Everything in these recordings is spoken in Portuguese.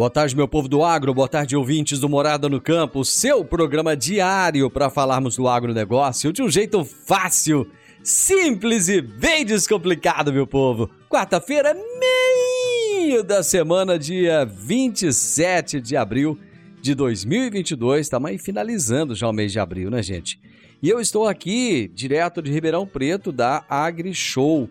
Boa tarde, meu povo do agro, boa tarde, ouvintes do Morada no Campo, seu programa diário para falarmos do agronegócio de um jeito fácil, simples e bem descomplicado, meu povo. Quarta-feira, meio da semana, dia 27 de abril de 2022, estamos aí finalizando já o mês de abril, né, gente? E eu estou aqui, direto de Ribeirão Preto, da AgriShow.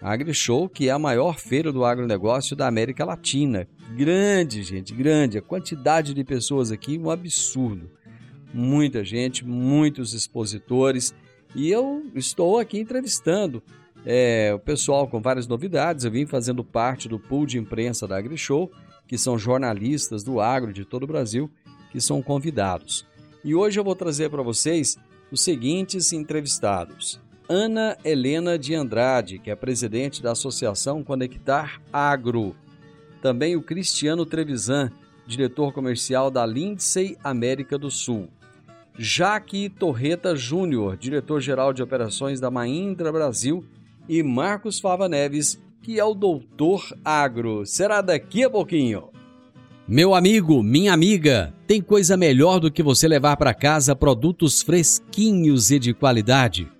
AgriShow, que é a maior feira do agronegócio da América Latina. Grande, gente, grande. A quantidade de pessoas aqui, um absurdo. Muita gente, muitos expositores. E eu estou aqui entrevistando é, o pessoal com várias novidades. Eu vim fazendo parte do pool de imprensa da AgriShow, que são jornalistas do agro de todo o Brasil, que são convidados. E hoje eu vou trazer para vocês os seguintes entrevistados. Ana Helena de Andrade, que é presidente da Associação Conectar Agro. Também o Cristiano Trevisan, diretor comercial da Lindsay América do Sul. Jaque Torreta Júnior, diretor-geral de operações da Mahindra Brasil. E Marcos Fava Neves, que é o doutor agro. Será daqui a pouquinho. Meu amigo, minha amiga, tem coisa melhor do que você levar para casa produtos fresquinhos e de qualidade.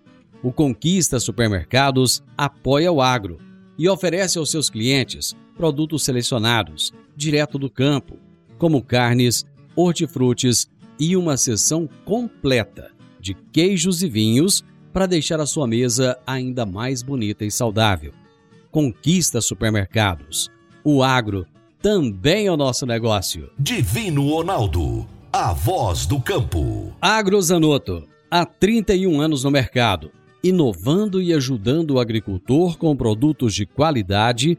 O Conquista Supermercados apoia o agro e oferece aos seus clientes produtos selecionados, direto do campo, como carnes, hortifrutis e uma seção completa de queijos e vinhos para deixar a sua mesa ainda mais bonita e saudável. Conquista Supermercados. O agro também é o nosso negócio. Divino Ronaldo. A voz do campo. Agrozanoto. Há 31 anos no mercado inovando e ajudando o agricultor com produtos de qualidade,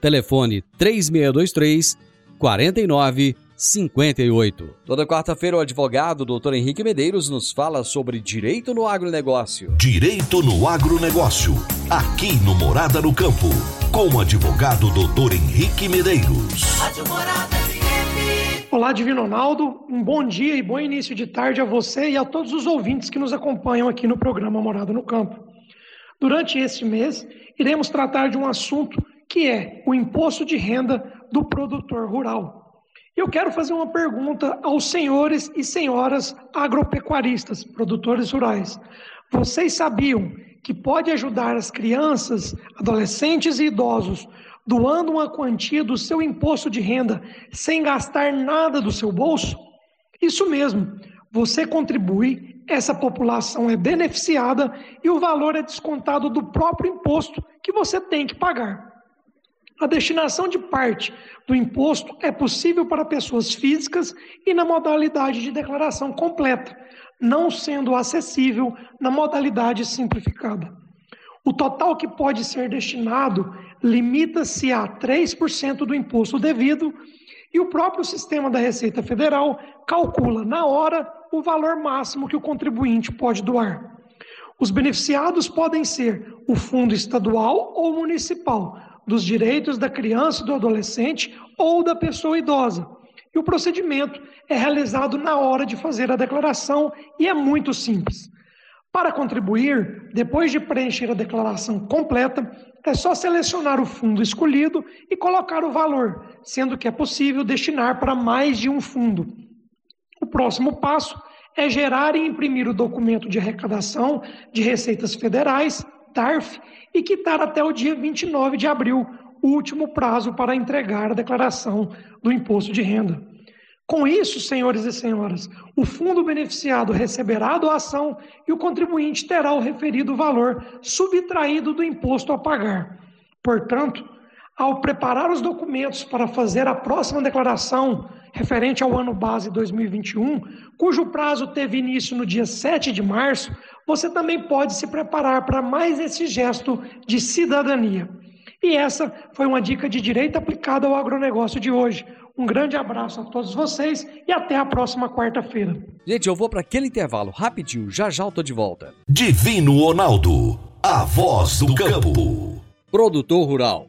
Telefone 3623 4958. Toda quarta-feira o advogado Dr. Henrique Medeiros nos fala sobre direito no agronegócio. Direito no agronegócio. Aqui no Morada no Campo. Com o advogado Dr. Henrique Medeiros. Olá, Divino Ronaldo. Um bom dia e bom início de tarde a você e a todos os ouvintes que nos acompanham aqui no programa Morada no Campo. Durante este mês, iremos tratar de um assunto que é o imposto de renda do produtor rural. Eu quero fazer uma pergunta aos senhores e senhoras agropecuaristas, produtores rurais. Vocês sabiam que pode ajudar as crianças, adolescentes e idosos doando uma quantia do seu imposto de renda sem gastar nada do seu bolso? Isso mesmo, você contribui, essa população é beneficiada e o valor é descontado do próprio imposto que você tem que pagar. A destinação de parte do imposto é possível para pessoas físicas e na modalidade de declaração completa, não sendo acessível na modalidade simplificada. O total que pode ser destinado limita-se a 3% do imposto devido e o próprio sistema da Receita Federal calcula na hora o valor máximo que o contribuinte pode doar. Os beneficiados podem ser o fundo estadual ou municipal, dos direitos da criança do adolescente ou da pessoa idosa. E o procedimento é realizado na hora de fazer a declaração e é muito simples. Para contribuir, depois de preencher a declaração completa, é só selecionar o fundo escolhido e colocar o valor, sendo que é possível destinar para mais de um fundo. O próximo passo é gerar e imprimir o documento de arrecadação de receitas federais, TARF, e quitar até o dia 29 de abril, o último prazo para entregar a declaração do imposto de renda. Com isso, senhores e senhoras, o fundo beneficiado receberá a doação e o contribuinte terá o referido valor subtraído do imposto a pagar. Portanto, ao preparar os documentos para fazer a próxima declaração referente ao ano base 2021, cujo prazo teve início no dia 7 de março, você também pode se preparar para mais esse gesto de cidadania. E essa foi uma dica de direito aplicada ao agronegócio de hoje. Um grande abraço a todos vocês e até a próxima quarta-feira. Gente, eu vou para aquele intervalo rapidinho, já já eu tô de volta. Divino Ronaldo, a voz do campo. Produtor rural,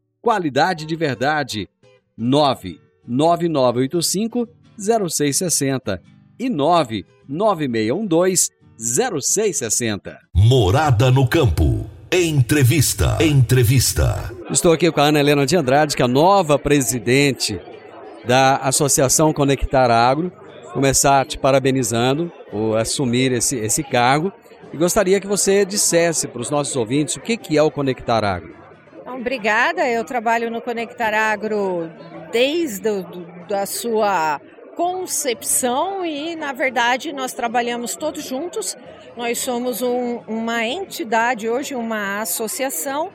qualidade de verdade. 99985 0660 e 99612 0660. Morada no campo. Entrevista. Entrevista. Estou aqui com a Ana Helena de Andrade, que é a nova presidente da Associação Conectar Agro. Começar te parabenizando por assumir esse, esse cargo. E gostaria que você dissesse para os nossos ouvintes o que, que é o Conectar Agro. Obrigada. Eu trabalho no Conectar Agro desde a sua concepção e, na verdade, nós trabalhamos todos juntos. Nós somos um, uma entidade hoje, uma associação,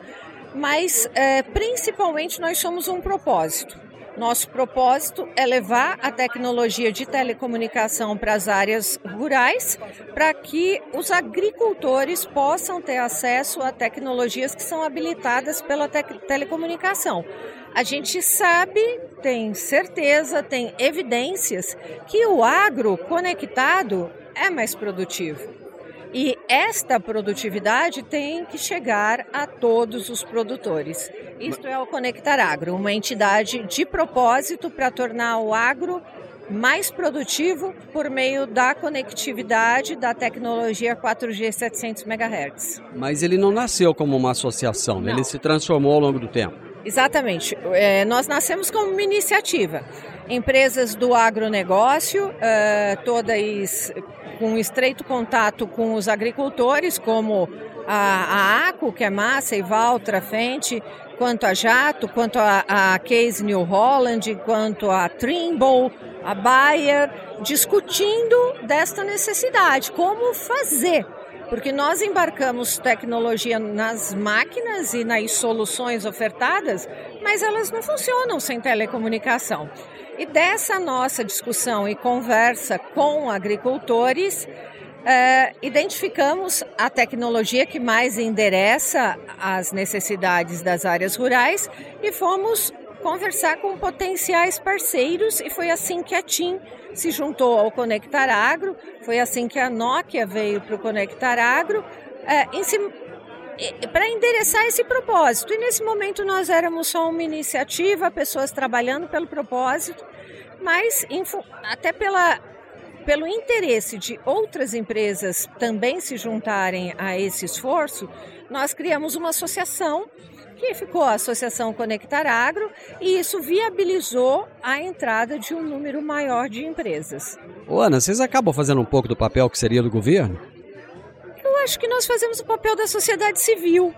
mas é, principalmente nós somos um propósito. Nosso propósito é levar a tecnologia de telecomunicação para as áreas rurais, para que os agricultores possam ter acesso a tecnologias que são habilitadas pela te telecomunicação. A gente sabe, tem certeza, tem evidências que o agro conectado é mais produtivo. E esta produtividade tem que chegar a todos os produtores. Isto é o Conectar Agro, uma entidade de propósito para tornar o agro mais produtivo por meio da conectividade da tecnologia 4G 700 MHz. Mas ele não nasceu como uma associação, né? ele se transformou ao longo do tempo. Exatamente. É, nós nascemos como uma iniciativa. Empresas do agronegócio, uh, todas com estreito contato com os agricultores, como a, a ACO, que é Massa e Valtra Frente, quanto a Jato, quanto a, a Case New Holland, quanto a Trimble, a Bayer, discutindo desta necessidade, como fazer. Porque nós embarcamos tecnologia nas máquinas e nas soluções ofertadas, mas elas não funcionam sem telecomunicação. E dessa nossa discussão e conversa com agricultores, é, identificamos a tecnologia que mais endereça as necessidades das áreas rurais e fomos conversar com potenciais parceiros e foi assim que a TIM se juntou ao Conectar Agro, foi assim que a Nokia veio para o Conectar Agro, é, para endereçar esse propósito. E nesse momento nós éramos só uma iniciativa, pessoas trabalhando pelo propósito, mas até pela, pelo interesse de outras empresas também se juntarem a esse esforço, nós criamos uma associação que ficou a Associação Conectar Agro e isso viabilizou a entrada de um número maior de empresas. Ô Ana, vocês acabam fazendo um pouco do papel que seria do governo? Eu acho que nós fazemos o papel da sociedade civil.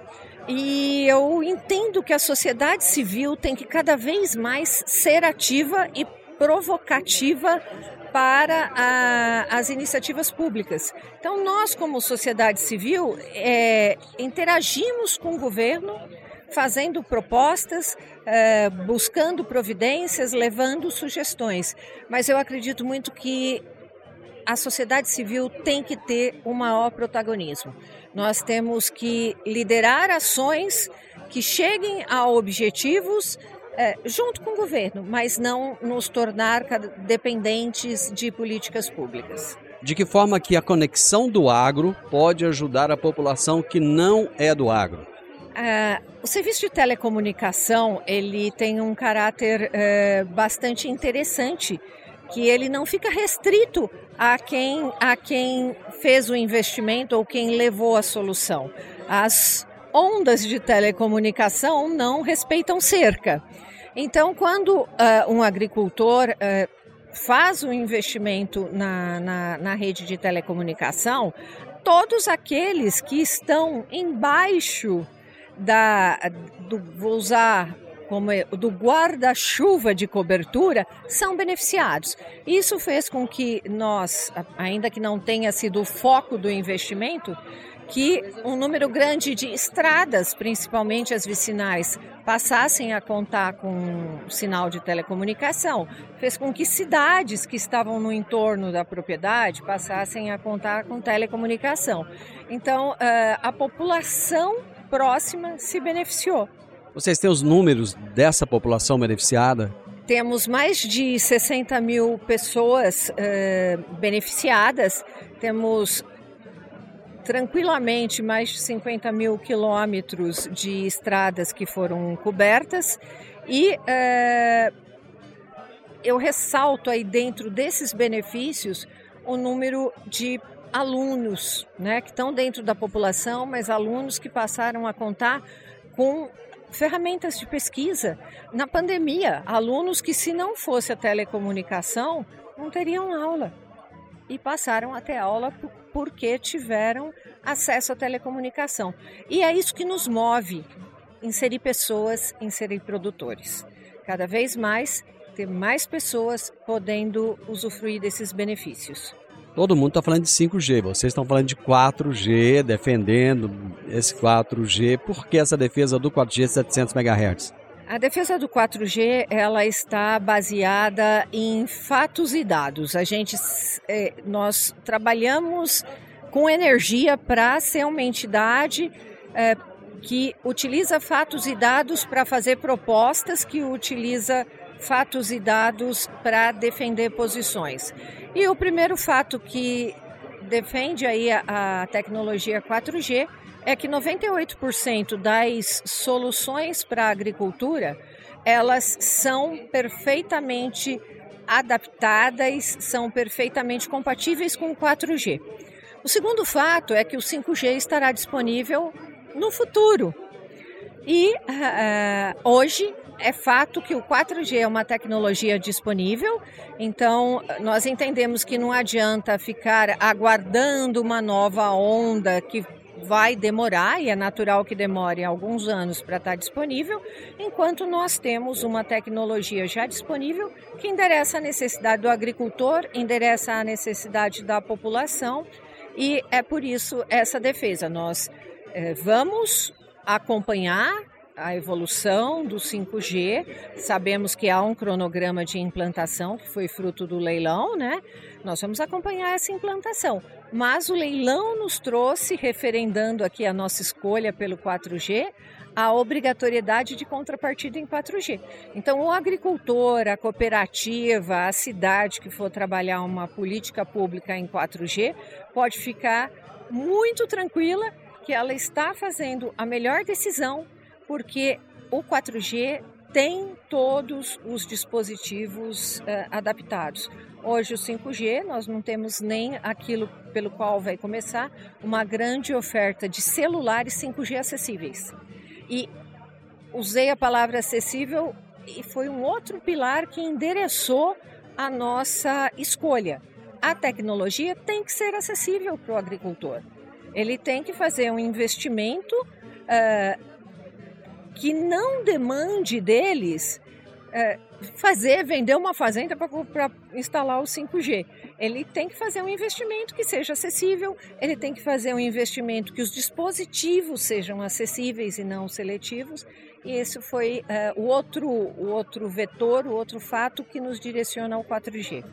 E eu entendo que a sociedade civil tem que cada vez mais ser ativa e provocativa para a, as iniciativas públicas. Então, nós, como sociedade civil, é, interagimos com o governo, fazendo propostas, é, buscando providências, levando sugestões. Mas eu acredito muito que a sociedade civil tem que ter um maior protagonismo. Nós temos que liderar ações que cheguem a objetivos é, junto com o governo, mas não nos tornar dependentes de políticas públicas. De que forma que a conexão do agro pode ajudar a população que não é do agro? É, o serviço de telecomunicação ele tem um caráter é, bastante interessante, que ele não fica restrito a quem, a quem fez o investimento ou quem levou a solução. As ondas de telecomunicação não respeitam cerca. Então, quando uh, um agricultor uh, faz um investimento na, na, na rede de telecomunicação, todos aqueles que estão embaixo da, do, vou usar como é, do guarda-chuva de cobertura são beneficiados. Isso fez com que nós, ainda que não tenha sido o foco do investimento, que um número grande de estradas, principalmente as vicinais, passassem a contar com sinal de telecomunicação, fez com que cidades que estavam no entorno da propriedade passassem a contar com telecomunicação. Então, eh, a população próxima se beneficiou. Vocês têm os números dessa população beneficiada? Temos mais de 60 mil pessoas uh, beneficiadas, temos tranquilamente mais de 50 mil quilômetros de estradas que foram cobertas e é, eu ressalto aí dentro desses benefícios o número de alunos, né, que estão dentro da população, mas alunos que passaram a contar com ferramentas de pesquisa. Na pandemia, alunos que se não fosse a telecomunicação, não teriam aula e passaram a ter aula porque tiveram acesso à telecomunicação. E é isso que nos move, inserir pessoas, inserir produtores. Cada vez mais ter mais pessoas podendo usufruir desses benefícios. Todo mundo está falando de 5G, vocês estão falando de 4G, defendendo esse 4G. Por que essa defesa do 4G 700 MHz? A defesa do 4G ela está baseada em fatos e dados. A gente, é, nós trabalhamos com energia para ser uma entidade é, que utiliza fatos e dados para fazer propostas, que utiliza fatos e dados para defender posições. E o primeiro fato que defende aí a, a tecnologia 4G é que 98% das soluções para a agricultura, elas são perfeitamente adaptadas, são perfeitamente compatíveis com o 4G. O segundo fato é que o 5G estará disponível no futuro. E uh, hoje é fato que o 4G é uma tecnologia disponível, então nós entendemos que não adianta ficar aguardando uma nova onda que vai demorar, e é natural que demore alguns anos para estar disponível, enquanto nós temos uma tecnologia já disponível que endereça a necessidade do agricultor, endereça a necessidade da população, e é por isso essa defesa. Nós é, vamos acompanhar a evolução do 5G. Sabemos que há um cronograma de implantação que foi fruto do leilão, né? Nós vamos acompanhar essa implantação. Mas o leilão nos trouxe, referendando aqui a nossa escolha pelo 4G, a obrigatoriedade de contrapartida em 4G. Então, o agricultor, a cooperativa, a cidade que for trabalhar uma política pública em 4G, pode ficar muito tranquila que ela está fazendo a melhor decisão porque o 4G tem todos os dispositivos uh, adaptados. Hoje, o 5G, nós não temos nem aquilo pelo qual vai começar, uma grande oferta de celulares 5G acessíveis. E usei a palavra acessível e foi um outro pilar que endereçou a nossa escolha. A tecnologia tem que ser acessível para o agricultor. ele tem que fazer um investimento uh, que não demande deles uh, fazer, vender uma fazenda para instalar o 5G. Ele tem que fazer um investimento que seja acessível, ele tem que fazer um investimento que os dispositivos sejam acessíveis e não seletivos. E esse foi uh, o, outro, o outro vetor, o outro fato que nos direciona ao 4G.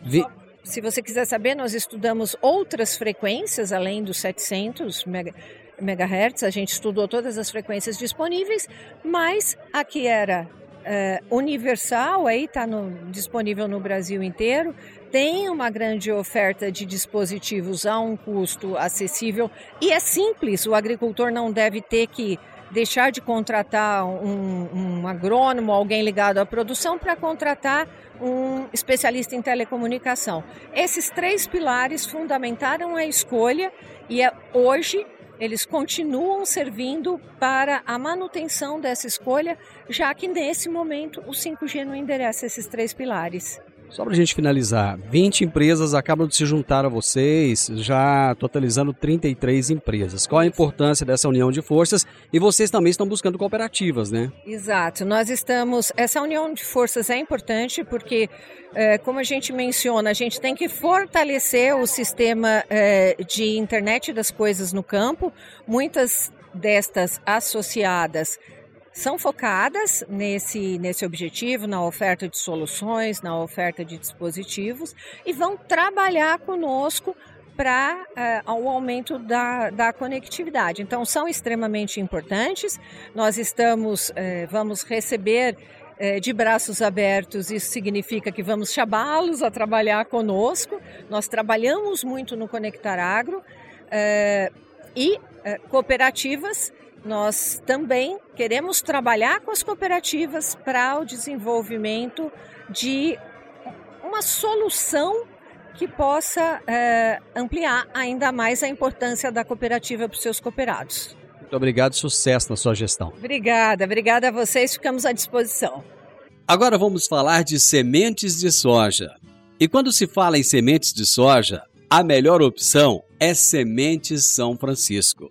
Vi... Se você quiser saber, nós estudamos outras frequências além dos 700 MHz. A gente estudou todas as frequências disponíveis, mas a que era uh, universal, aí está disponível no Brasil inteiro, tem uma grande oferta de dispositivos a um custo acessível e é simples, o agricultor não deve ter que deixar de contratar um, um agrônomo, alguém ligado à produção, para contratar um especialista em telecomunicação. Esses três pilares fundamentaram a escolha e é, hoje eles continuam servindo para a manutenção dessa escolha, já que nesse momento o 5G não endereça esses três pilares. Só para a gente finalizar, 20 empresas acabam de se juntar a vocês, já totalizando 33 empresas. Qual a importância dessa união de forças? E vocês também estão buscando cooperativas, né? Exato. Nós estamos. Essa união de forças é importante porque, é, como a gente menciona, a gente tem que fortalecer o sistema é, de internet das coisas no campo. Muitas destas associadas são focadas nesse, nesse objetivo, na oferta de soluções, na oferta de dispositivos e vão trabalhar conosco para uh, o aumento da, da conectividade. Então, são extremamente importantes. Nós estamos, uh, vamos receber uh, de braços abertos, isso significa que vamos chamá-los a trabalhar conosco. Nós trabalhamos muito no Conectar Agro e cooperativas nós também queremos trabalhar com as cooperativas para o desenvolvimento de uma solução que possa é, ampliar ainda mais a importância da cooperativa para os seus cooperados. Muito obrigado, sucesso na sua gestão. Obrigada, obrigada a vocês, ficamos à disposição. Agora vamos falar de sementes de soja. E quando se fala em sementes de soja, a melhor opção é Sementes São Francisco.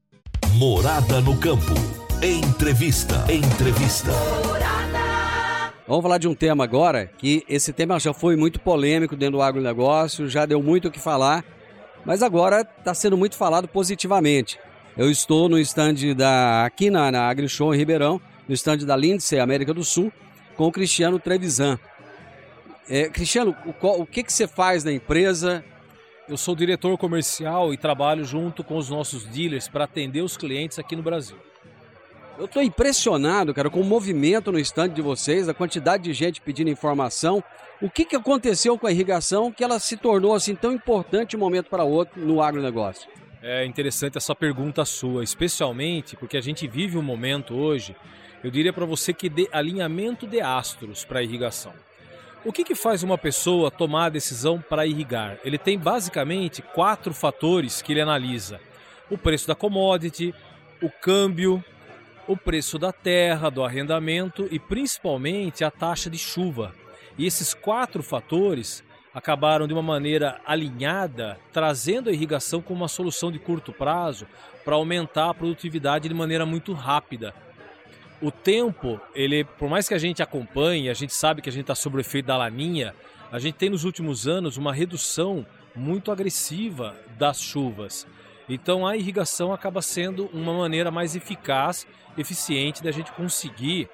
Morada no campo. Entrevista. Entrevista. Vamos falar de um tema agora que esse tema já foi muito polêmico dentro do agronegócio, já deu muito o que falar, mas agora está sendo muito falado positivamente. Eu estou no estande da aqui na, na AgriShow em Ribeirão, no estande da Lindsay América do Sul, com o Cristiano Trevisan. É, Cristiano, o, o que, que você faz na empresa? Eu sou diretor comercial e trabalho junto com os nossos dealers para atender os clientes aqui no Brasil. Eu estou impressionado, cara, com o movimento no estande de vocês, a quantidade de gente pedindo informação. O que, que aconteceu com a irrigação que ela se tornou assim tão importante de um momento para outro no agronegócio? É interessante essa pergunta sua, especialmente porque a gente vive um momento hoje, eu diria para você que de alinhamento de astros para a irrigação. O que, que faz uma pessoa tomar a decisão para irrigar? Ele tem basicamente quatro fatores que ele analisa: o preço da commodity, o câmbio, o preço da terra, do arrendamento e principalmente a taxa de chuva. E esses quatro fatores acabaram de uma maneira alinhada, trazendo a irrigação como uma solução de curto prazo para aumentar a produtividade de maneira muito rápida. O tempo, ele, por mais que a gente acompanhe, a gente sabe que a gente está sob o efeito da laninha, a gente tem nos últimos anos uma redução muito agressiva das chuvas. Então a irrigação acaba sendo uma maneira mais eficaz, eficiente da gente conseguir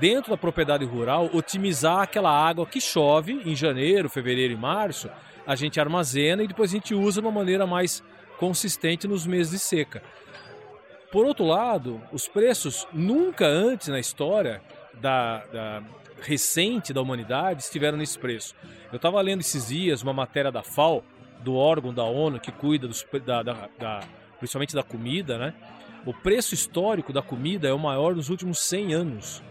dentro da propriedade rural, otimizar aquela água que chove em janeiro, fevereiro e março, a gente armazena e depois a gente usa de uma maneira mais consistente nos meses de seca. Por outro lado, os preços nunca antes na história da, da recente da humanidade estiveram nesse preço. Eu estava lendo esses dias uma matéria da FAO, do órgão da ONU que cuida dos, da, da, da, principalmente da comida, né? O preço histórico da comida é o maior nos últimos 100 anos.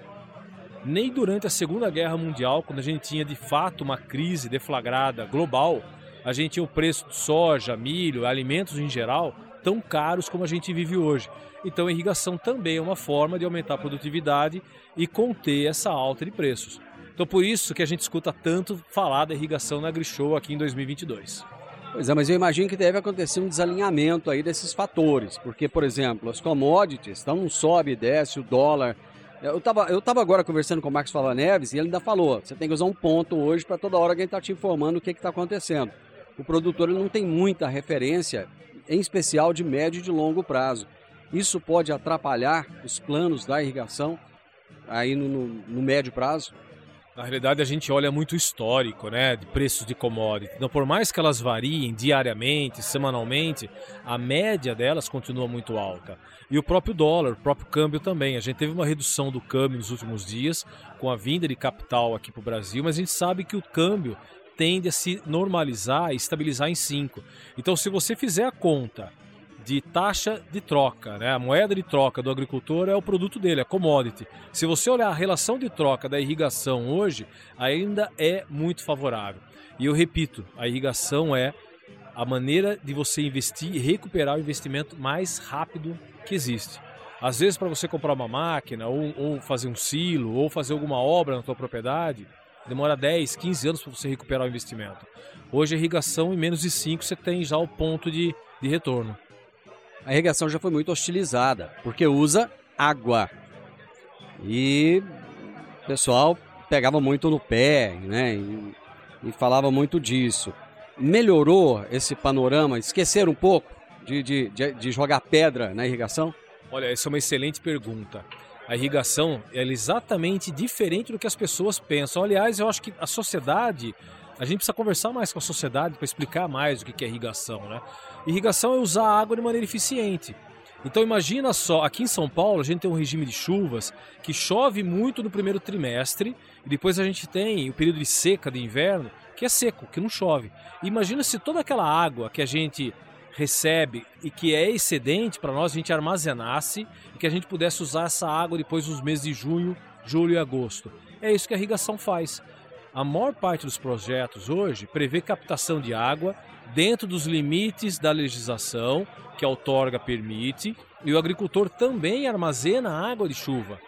Nem durante a Segunda Guerra Mundial, quando a gente tinha de fato uma crise deflagrada global, a gente tinha o preço de soja, milho, alimentos em geral tão caros como a gente vive hoje. Então, a irrigação também é uma forma de aumentar a produtividade e conter essa alta de preços. Então, por isso que a gente escuta tanto falar da irrigação na AgriShow aqui em 2022. Pois é, mas eu imagino que deve acontecer um desalinhamento aí desses fatores, porque, por exemplo, as commodities, então sobe, desce o dólar, eu estava eu tava agora conversando com o Marcos Fala Neves e ele ainda falou: você tem que usar um ponto hoje para toda hora alguém estar tá te informando o que está acontecendo. O produtor ele não tem muita referência, em especial de médio e de longo prazo. Isso pode atrapalhar os planos da irrigação aí no, no, no médio prazo? Na realidade, a gente olha muito o histórico, né, de preços de commodity. Então, por mais que elas variem diariamente, semanalmente, a média delas continua muito alta. E o próprio dólar, o próprio câmbio também. A gente teve uma redução do câmbio nos últimos dias, com a vinda de capital aqui para o Brasil, mas a gente sabe que o câmbio tende a se normalizar e estabilizar em 5. Então, se você fizer a conta de taxa de troca. Né? A moeda de troca do agricultor é o produto dele, é commodity. Se você olhar a relação de troca da irrigação hoje, ainda é muito favorável. E eu repito, a irrigação é a maneira de você investir e recuperar o investimento mais rápido que existe. Às vezes, para você comprar uma máquina, ou, ou, fazer um silo, ou fazer alguma obra na sua propriedade, demora 10, 15 anos para você recuperar o investimento. Hoje, a irrigação, em menos de 5, você tem já o ponto de, de retorno a irrigação já foi muito hostilizada, porque usa água. E o pessoal pegava muito no pé, né? E, e falava muito disso. Melhorou esse panorama? Esquecer um pouco de, de, de, de jogar pedra na irrigação? Olha, essa é uma excelente pergunta. A irrigação é exatamente diferente do que as pessoas pensam. Aliás, eu acho que a sociedade a gente precisa conversar mais com a sociedade para explicar mais o que é irrigação, né? Irrigação é usar a água de maneira eficiente. Então imagina só, aqui em São Paulo a gente tem um regime de chuvas que chove muito no primeiro trimestre e depois a gente tem o período de seca de inverno que é seco, que não chove. Imagina se toda aquela água que a gente recebe e que é excedente para nós a gente armazenasse e que a gente pudesse usar essa água depois nos meses de junho, julho e agosto. É isso que a irrigação faz. A maior parte dos projetos hoje prevê captação de água dentro dos limites da legislação que a outorga permite e o agricultor também armazena água de chuva.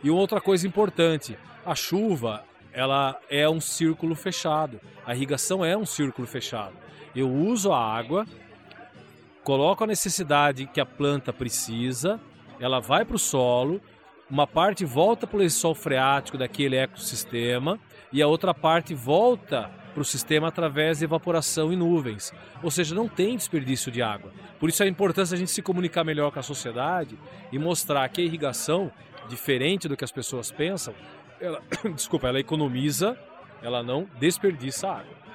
E outra coisa importante, a chuva ela é um círculo fechado. A irrigação é um círculo fechado. Eu uso a água, coloco a necessidade que a planta precisa, ela vai para o solo, uma parte volta para o lençol freático daquele ecossistema e a outra parte volta para o sistema através de evaporação e nuvens. Ou seja, não tem desperdício de água. Por isso a importância a gente se comunicar melhor com a sociedade e mostrar que a irrigação, diferente do que as pessoas pensam, ela, desculpa, ela economiza, ela não desperdiça água.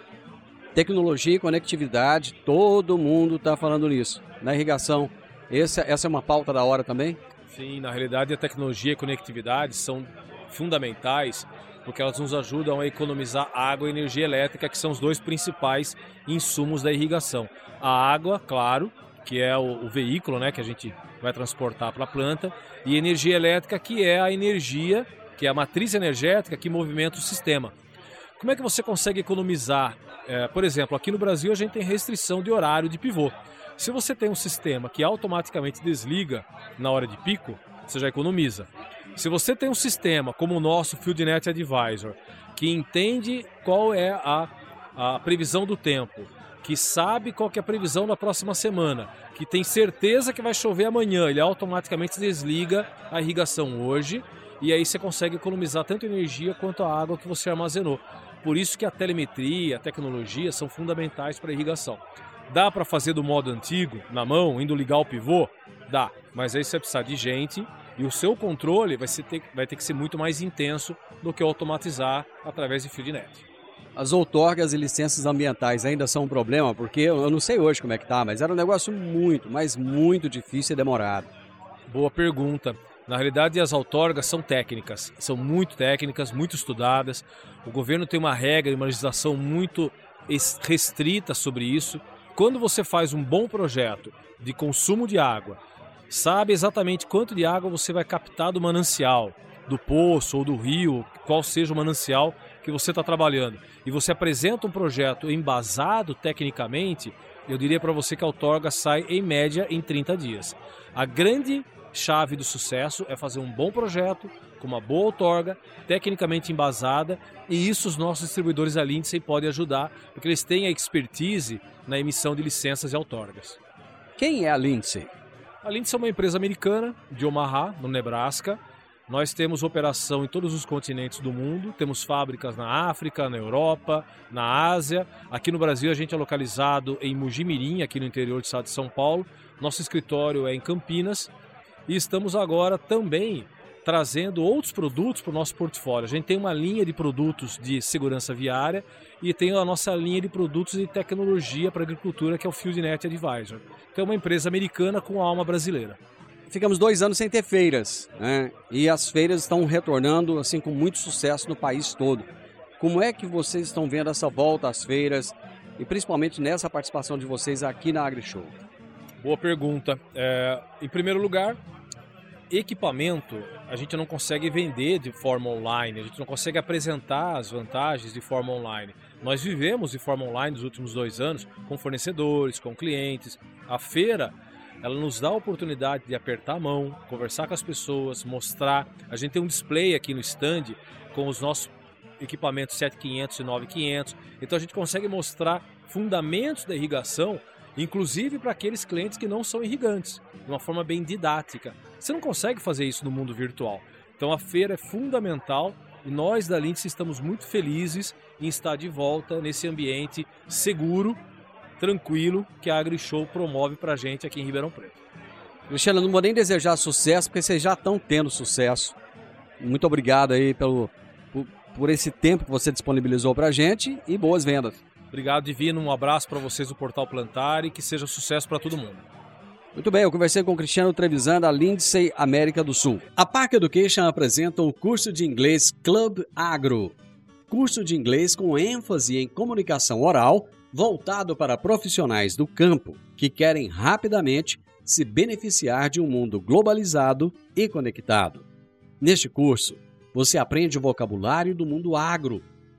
Tecnologia e conectividade, todo mundo está falando nisso. Na irrigação, essa, essa é uma pauta da hora também? Sim, na realidade a tecnologia e a conectividade são fundamentais porque elas nos ajudam a economizar água e energia elétrica, que são os dois principais insumos da irrigação. A água, claro, que é o, o veículo né, que a gente vai transportar para a planta, e energia elétrica, que é a energia, que é a matriz energética que movimenta o sistema. Como é que você consegue economizar? É, por exemplo, aqui no Brasil a gente tem restrição de horário de pivô. Se você tem um sistema que automaticamente desliga na hora de pico, você já economiza. Se você tem um sistema como o nosso FieldNet Advisor, que entende qual é a, a previsão do tempo, que sabe qual que é a previsão da próxima semana, que tem certeza que vai chover amanhã, ele automaticamente desliga a irrigação hoje e aí você consegue economizar tanto energia quanto a água que você armazenou. Por isso que a telemetria, a tecnologia são fundamentais para a irrigação. Dá para fazer do modo antigo, na mão, indo ligar o pivô? Dá, mas aí você vai precisar de gente e o seu controle vai, ter, vai ter que ser muito mais intenso do que automatizar através de FieldNet. As outorgas e licenças ambientais ainda são um problema, porque eu não sei hoje como é que tá, mas era um negócio muito, mas muito difícil e demorado. Boa pergunta. Na realidade, as outorgas são técnicas, são muito técnicas, muito estudadas. O governo tem uma regra e uma legislação muito restrita sobre isso. Quando você faz um bom projeto de consumo de água, sabe exatamente quanto de água você vai captar do manancial, do poço ou do rio, qual seja o manancial que você está trabalhando, e você apresenta um projeto embasado tecnicamente, eu diria para você que a outorga sai em média em 30 dias. A grande chave do sucesso é fazer um bom projeto, com uma boa outorga, tecnicamente embasada, e isso os nossos distribuidores da Lindsay podem ajudar, porque eles têm a expertise na emissão de licenças e outorgas. Quem é a Lindsay? A Lindsay é uma empresa americana de Omaha, no Nebraska. Nós temos operação em todos os continentes do mundo, temos fábricas na África, na Europa, na Ásia. Aqui no Brasil a gente é localizado em Mujimirim, aqui no interior do estado de São Paulo. Nosso escritório é em Campinas e estamos agora também trazendo outros produtos para o nosso portfólio. A gente tem uma linha de produtos de segurança viária e tem a nossa linha de produtos de tecnologia para agricultura, que é o FieldNet Advisor. Então é uma empresa americana com alma brasileira. Ficamos dois anos sem ter feiras, né? E as feiras estão retornando assim com muito sucesso no país todo. Como é que vocês estão vendo essa volta às feiras e principalmente nessa participação de vocês aqui na AgriShow? Boa pergunta. É, em primeiro lugar, equipamento a gente não consegue vender de forma online, a gente não consegue apresentar as vantagens de forma online. Nós vivemos de forma online nos últimos dois anos com fornecedores, com clientes. A feira ela nos dá a oportunidade de apertar a mão, conversar com as pessoas, mostrar. A gente tem um display aqui no stand com os nossos equipamentos 7500 e 9500. Então a gente consegue mostrar fundamentos da irrigação inclusive para aqueles clientes que não são irrigantes, de uma forma bem didática. Você não consegue fazer isso no mundo virtual. Então a feira é fundamental e nós da Lindsay estamos muito felizes em estar de volta nesse ambiente seguro, tranquilo que a AgriShow promove para a gente aqui em Ribeirão Preto. Cristiano, não vou nem desejar sucesso, porque vocês já estão tendo sucesso. Muito obrigado aí pelo, por, por esse tempo que você disponibilizou para a gente e boas vendas. Obrigado, Divino. Um abraço para vocês do Portal Plantar e que seja sucesso para todo mundo. Muito bem, eu conversei com Cristiano Trevisan da Lindsay América do Sul. A Park Education apresenta o curso de inglês Club Agro. Curso de inglês com ênfase em comunicação oral, voltado para profissionais do campo que querem rapidamente se beneficiar de um mundo globalizado e conectado. Neste curso, você aprende o vocabulário do mundo agro,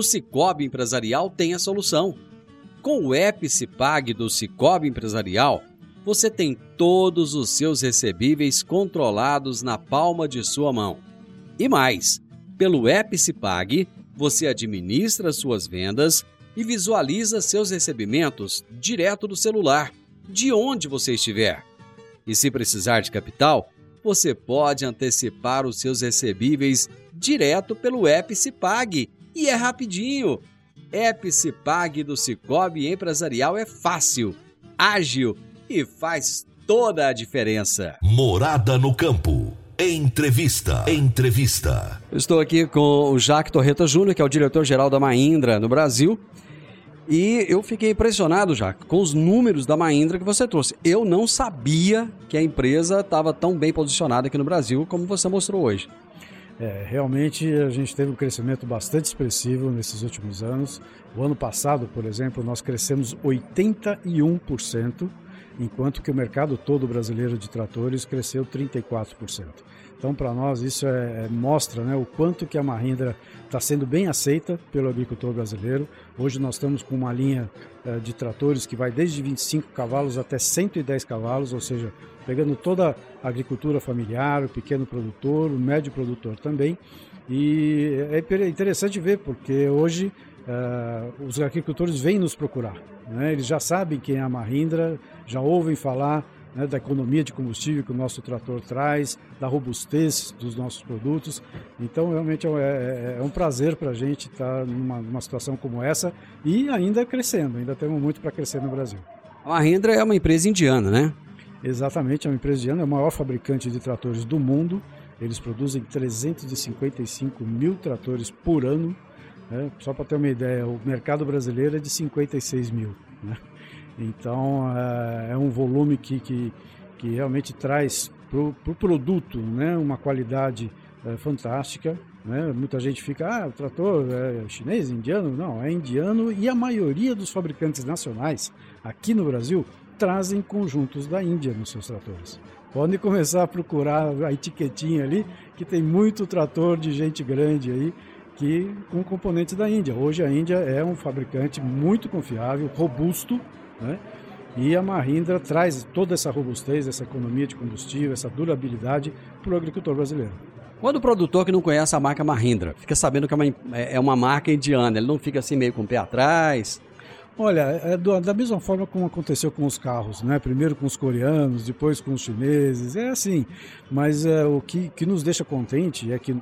o Cicobi Empresarial tem a solução. Com o Epicipag do Cicobi Empresarial, você tem todos os seus recebíveis controlados na palma de sua mão. E mais, pelo Epicipag, você administra suas vendas e visualiza seus recebimentos direto do celular, de onde você estiver. E se precisar de capital, você pode antecipar os seus recebíveis direto pelo app Cipag. E é rapidinho. App Cipag do Cicobi Empresarial é fácil, ágil e faz toda a diferença. Morada no campo. Entrevista. Entrevista. Eu estou aqui com o Jacques Torreta Júnior, que é o diretor-geral da Mahindra no Brasil. E eu fiquei impressionado, Jacques, com os números da Mahindra que você trouxe. Eu não sabia que a empresa estava tão bem posicionada aqui no Brasil como você mostrou hoje. É, realmente a gente teve um crescimento bastante expressivo nesses últimos anos. O ano passado, por exemplo, nós crescemos 81%, enquanto que o mercado todo brasileiro de tratores cresceu 34%. Então, para nós, isso é, é, mostra né, o quanto que a Mahindra está sendo bem aceita pelo agricultor brasileiro. Hoje nós estamos com uma linha é, de tratores que vai desde 25 cavalos até 110 cavalos, ou seja, pegando toda a agricultura familiar, o pequeno produtor, o médio produtor também. E é interessante ver, porque hoje uh, os agricultores vêm nos procurar. Né? Eles já sabem quem é a Mahindra, já ouvem falar né, da economia de combustível que o nosso trator traz, da robustez dos nossos produtos. Então, realmente é, é, é um prazer para a gente estar tá numa, numa, situação como essa e ainda crescendo, ainda temos muito para crescer no Brasil. A Mahindra é uma empresa indiana, né? Exatamente, é uma empresa indiana, é o maior fabricante de tratores do mundo. Eles produzem 355 mil tratores por ano. Né? Só para ter uma ideia, o mercado brasileiro é de 56 mil. Né? Então é, é um volume que, que, que realmente traz para o pro produto né, uma qualidade é, fantástica. Né? Muita gente fica, ah, o trator é chinês, indiano? Não, é indiano e a maioria dos fabricantes nacionais aqui no Brasil trazem conjuntos da Índia nos seus tratores. Podem começar a procurar a etiquetinha ali, que tem muito trator de gente grande aí, que com componentes da Índia. Hoje a Índia é um fabricante muito confiável, robusto, né? E a Mahindra traz toda essa robustez, essa economia de combustível, essa durabilidade para o agricultor brasileiro. Quando o produtor que não conhece a marca Mahindra fica sabendo que é uma, é, é uma marca indiana, ele não fica assim meio com o pé atrás? Olha, é do, da mesma forma como aconteceu com os carros, né? Primeiro com os coreanos, depois com os chineses, é assim. Mas é, o que, que nos deixa contente é que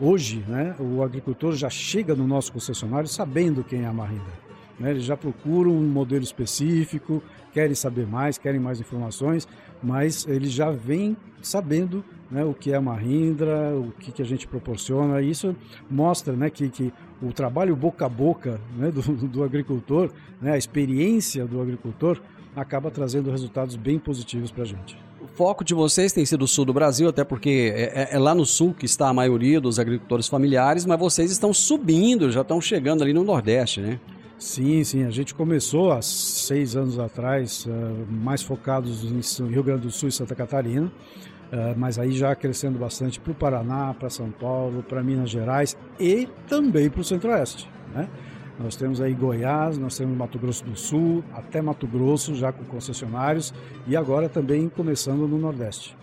hoje, né, o agricultor já chega no nosso concessionário sabendo quem é a Mahindra. Né? Eles já procuram um modelo específico, querem saber mais, querem mais informações, mas eles já vêm sabendo né, o que é a Mahindra, o que, que a gente proporciona. Isso mostra né, que, que o trabalho boca a boca né, do, do agricultor, né, a experiência do agricultor, acaba trazendo resultados bem positivos para a gente. O foco de vocês tem sido o sul do Brasil, até porque é, é, é, lá no sul que está a maioria dos agricultores familiares, mas vocês estão subindo, já estão chegando ali no Nordeste, né? Sim, sim. A gente começou há seis anos atrás, uh, mais focados em Rio Grande do Sul e Santa Catarina, uh, mas aí já crescendo bastante para o Paraná, para São Paulo, para Minas Gerais e também para o Centro-Oeste. Né? Nós temos aí Goiás, nós temos Mato Grosso do Sul, até Mato Grosso, já com concessionários, e agora também começando no Nordeste.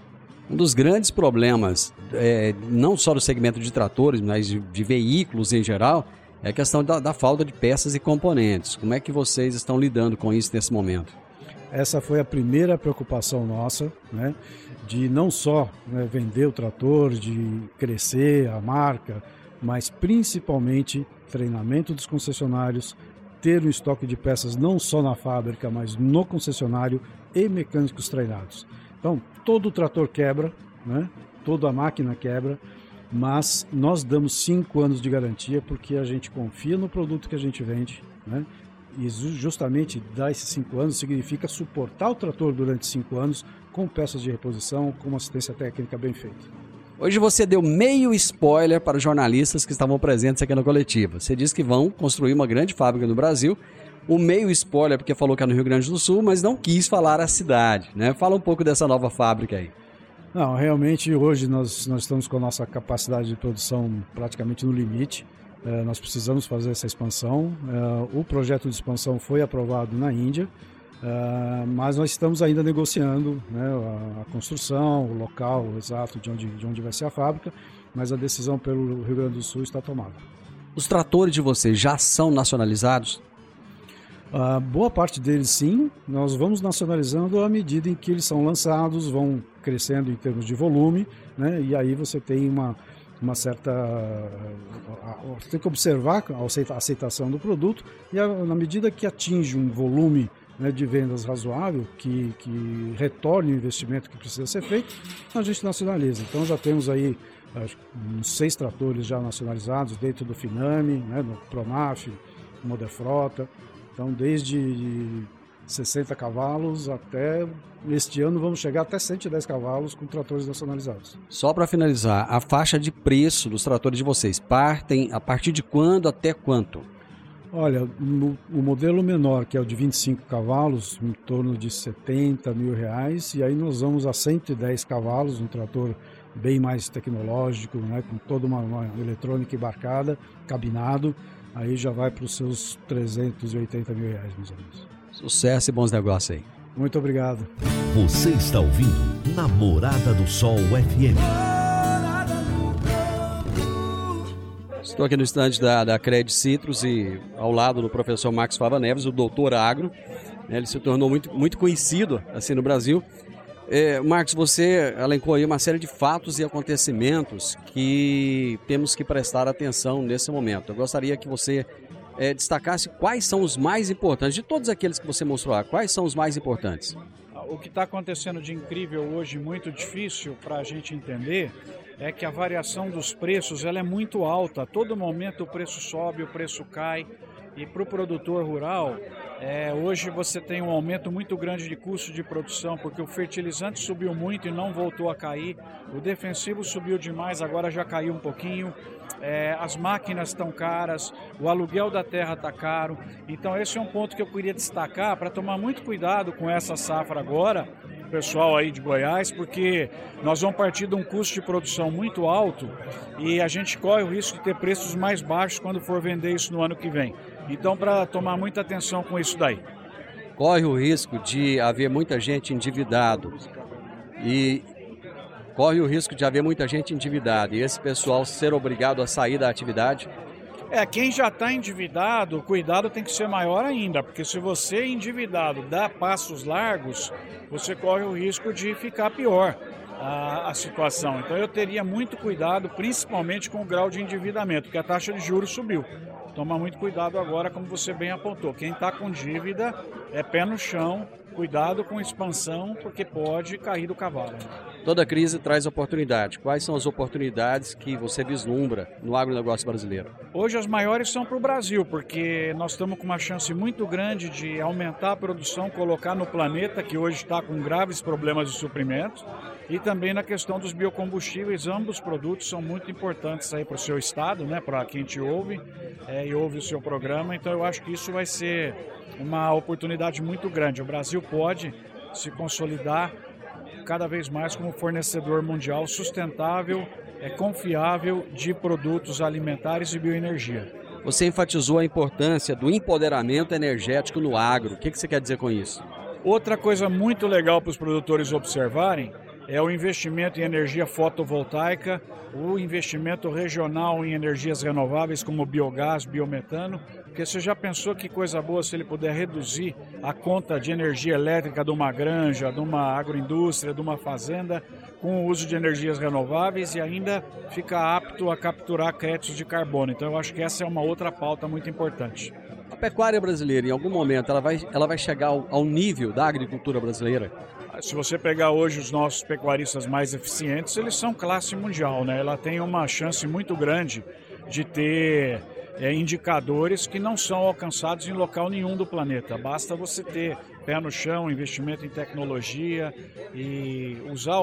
Um dos grandes problemas, é, não só do segmento de tratores, mas de, de veículos em geral, é a questão da, da falta de peças e componentes. Como é que vocês estão lidando com isso nesse momento? Essa foi a primeira preocupação nossa, né? de não só né, vender o trator, de crescer a marca, mas principalmente treinamento dos concessionários, ter um estoque de peças não só na fábrica, mas no concessionário e mecânicos treinados. Então, todo trator quebra, né? toda a máquina quebra, mas nós damos cinco anos de garantia porque a gente confia no produto que a gente vende, né? E justamente dar esses cinco anos significa suportar o trator durante cinco anos com peças de reposição, com uma assistência técnica bem feita. Hoje você deu meio spoiler para os jornalistas que estavam presentes aqui na coletiva. Você disse que vão construir uma grande fábrica no Brasil. O meio spoiler porque falou que é no Rio Grande do Sul, mas não quis falar a cidade, né? Fala um pouco dessa nova fábrica aí. Não, realmente hoje nós, nós estamos com a nossa capacidade de produção praticamente no limite. É, nós precisamos fazer essa expansão. É, o projeto de expansão foi aprovado na Índia, é, mas nós estamos ainda negociando né, a, a, construção, o local exato de onde, de onde vai ser a fábrica, mas a decisão pelo Rio Grande do Sul está tomada. Os tratores de vocês já são nacionalizados? A boa parte deles, sim. Nós vamos nacionalizando à medida em que eles são lançados, vão crescendo em termos de volume, né? e aí você tem uma, uma certa. Você tem que observar a aceitação do produto, e na medida que atinge um volume né, de vendas razoável, que, que retorne o investimento que precisa ser feito, a gente nacionaliza. Então já temos aí uns seis tratores já nacionalizados dentro do Finame, né, no Pronaf, Moderfrota. Então desde 60 cavalos até este ano vamos chegar até 110 cavalos com tratores nacionalizados. Só para finalizar, a faixa de preço dos tratores de vocês partem a partir de quando até quanto? Olha, no, o modelo menor, que é o de 25 cavalos, em torno de 70 mil reais, e aí nós vamos a 110 cavalos, um trator bem mais tecnológico, né, com toda uma, uma eletrônica embarcada, cabinado, aí já vai para os seus 380 mil reais, mais ou menos. Sucesso e bons negócios aí. Muito obrigado. Você está ouvindo Namorada do Sol FM. Estou aqui no estande da, da Credit Citrus e ao lado do professor Max Fava Neves, o doutor agro. Né, ele se tornou muito, muito conhecido assim no Brasil. É, Marcos, você elencou aí uma série de fatos e acontecimentos que temos que prestar atenção nesse momento. Eu gostaria que você é, destacasse quais são os mais importantes, de todos aqueles que você mostrou lá, quais são os mais importantes? O que está acontecendo de incrível hoje, muito difícil para a gente entender, é que a variação dos preços ela é muito alta. A todo momento o preço sobe, o preço cai. E para o produtor rural, é, hoje você tem um aumento muito grande de custo de produção, porque o fertilizante subiu muito e não voltou a cair, o defensivo subiu demais, agora já caiu um pouquinho, é, as máquinas estão caras, o aluguel da terra está caro. Então, esse é um ponto que eu queria destacar para tomar muito cuidado com essa safra agora, pessoal aí de Goiás, porque nós vamos partir de um custo de produção muito alto e a gente corre o risco de ter preços mais baixos quando for vender isso no ano que vem. Então, para tomar muita atenção com isso daí. Corre o risco de haver muita gente endividado e corre o risco de haver muita gente endividada e esse pessoal ser obrigado a sair da atividade é, quem já está endividado, o cuidado tem que ser maior ainda, porque se você endividado dá passos largos, você corre o risco de ficar pior a, a, situação. Então eu teria muito cuidado, principalmente com o grau de endividamento, porque a taxa de juros subiu. Toma muito cuidado agora, como você bem apontou. Quem está com dívida é pé no chão, cuidado com expansão, porque pode cair do cavalo. Toda crise traz oportunidade. Quais são as oportunidades que você vislumbra no agronegócio brasileiro? Hoje as maiores são para o Brasil, porque nós estamos com uma chance muito grande de aumentar a produção, colocar no planeta, que hoje está com graves problemas de suprimento, e também na questão dos biocombustíveis. Ambos os produtos são muito importantes aí para o seu estado, né, para quem te ouve é, e ouve o seu programa. Então eu acho que isso vai ser uma oportunidade muito grande. O Brasil pode se consolidar cada vez mais como fornecedor mundial sustentável, é confiável de produtos alimentares e bioenergia. Você enfatizou a importância do empoderamento energético no agro. O que você quer dizer com isso? Outra coisa muito legal para os produtores observarem é o investimento em energia fotovoltaica, o investimento regional em energias renováveis como biogás, biometano, porque você já pensou que coisa boa se ele puder reduzir a conta de energia elétrica de uma granja, de uma agroindústria, de uma fazenda, com o uso de energias renováveis e ainda ficar apto a capturar créditos de carbono. Então eu acho que essa é uma outra pauta muito importante. A pecuária brasileira, em algum momento, ela vai, ela vai chegar ao, ao nível da agricultura brasileira? Se você pegar hoje os nossos pecuaristas mais eficientes, eles são classe mundial, né? Ela tem uma chance muito grande de ter é, indicadores que não são alcançados em local nenhum do planeta. Basta você ter pé no chão, investimento em tecnologia e usar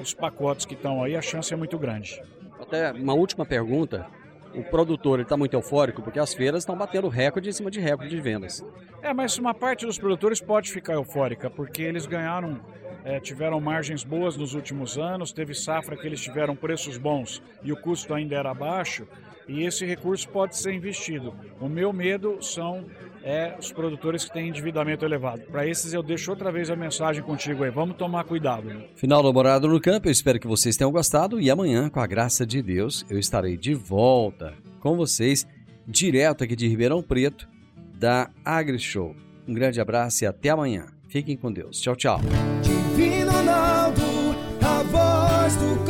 os pacotes que estão aí, a chance é muito grande. Até uma última pergunta. O produtor está muito eufórico porque as feiras estão batendo recorde em cima de recorde de vendas. É, mas uma parte dos produtores pode ficar eufórica porque eles ganharam é, tiveram margens boas nos últimos anos, teve safra que eles tiveram preços bons e o custo ainda era baixo, e esse recurso pode ser investido. O meu medo são é, os produtores que têm endividamento elevado. Para esses eu deixo outra vez a mensagem contigo aí, vamos tomar cuidado. Né? Final do Morado no Campo, eu espero que vocês tenham gostado e amanhã, com a graça de Deus, eu estarei de volta com vocês, direto aqui de Ribeirão Preto, da AgriShow. Um grande abraço e até amanhã. Fiquem com Deus. Tchau, tchau. Divino Ronaldo, a voz do